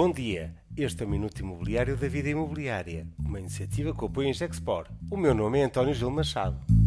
Bom dia, este é o Minuto Imobiliário da Vida Imobiliária, uma iniciativa que apoia a Gexpor. O meu nome é António Gil Machado.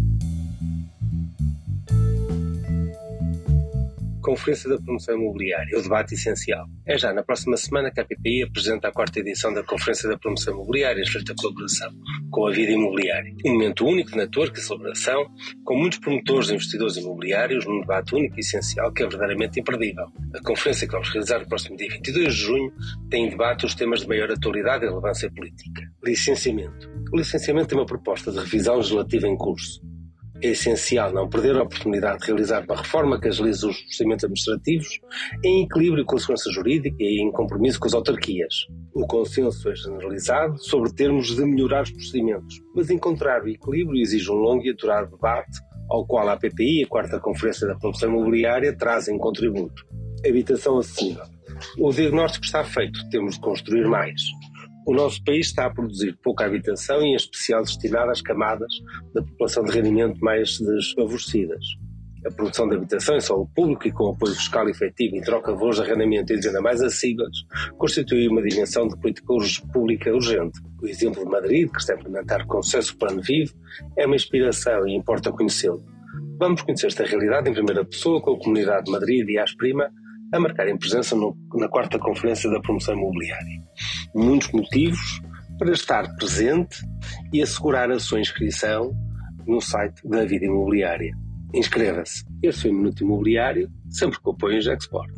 Conferência da Promoção Imobiliária, o debate essencial. É já na próxima semana que a PPI apresenta a quarta edição da Conferência da Promoção Imobiliária, feita colaboração com a vida imobiliária. Um momento único de network e celebração, com muitos promotores e investidores imobiliários, num debate único e essencial que é verdadeiramente imperdível. A conferência que vamos realizar no próximo dia 22 de junho tem em debate os temas de maior atualidade e relevância política. Licenciamento. O licenciamento tem uma proposta de revisão legislativa em curso é essencial não perder a oportunidade de realizar uma reforma que agilize os procedimentos administrativos em equilíbrio com a segurança jurídica e em compromisso com as autarquias. O consenso é generalizado sobre termos de melhorar os procedimentos, mas encontrar o equilíbrio exige um longo e aturado debate ao qual a APPI, a quarta Conferência da Promoção Imobiliária, trazem contributo. Habitação acessível. O diagnóstico está feito, temos de construir mais. O nosso país está a produzir pouca habitação e, em especial, destinada às camadas da população de rendimento mais desfavorecidas. A produção de habitação em solo público e com apoio fiscal efetivo e troca de valores de arrendamento e de venda mais acessíveis constitui uma dimensão de política pública urgente. O exemplo de Madrid, que está a implementar com sucesso o Plano Vivo, é uma inspiração e importa conhecê-lo. Vamos conhecer esta realidade em primeira pessoa com a Comunidade de Madrid e Asprima, a marcarem presença no, na quarta Conferência da Promoção Imobiliária. Muitos motivos para estar presente e assegurar a sua inscrição no site da Vida Imobiliária. Inscreva-se. Este foi o Minuto Imobiliário, sempre com o apoio em Gexport.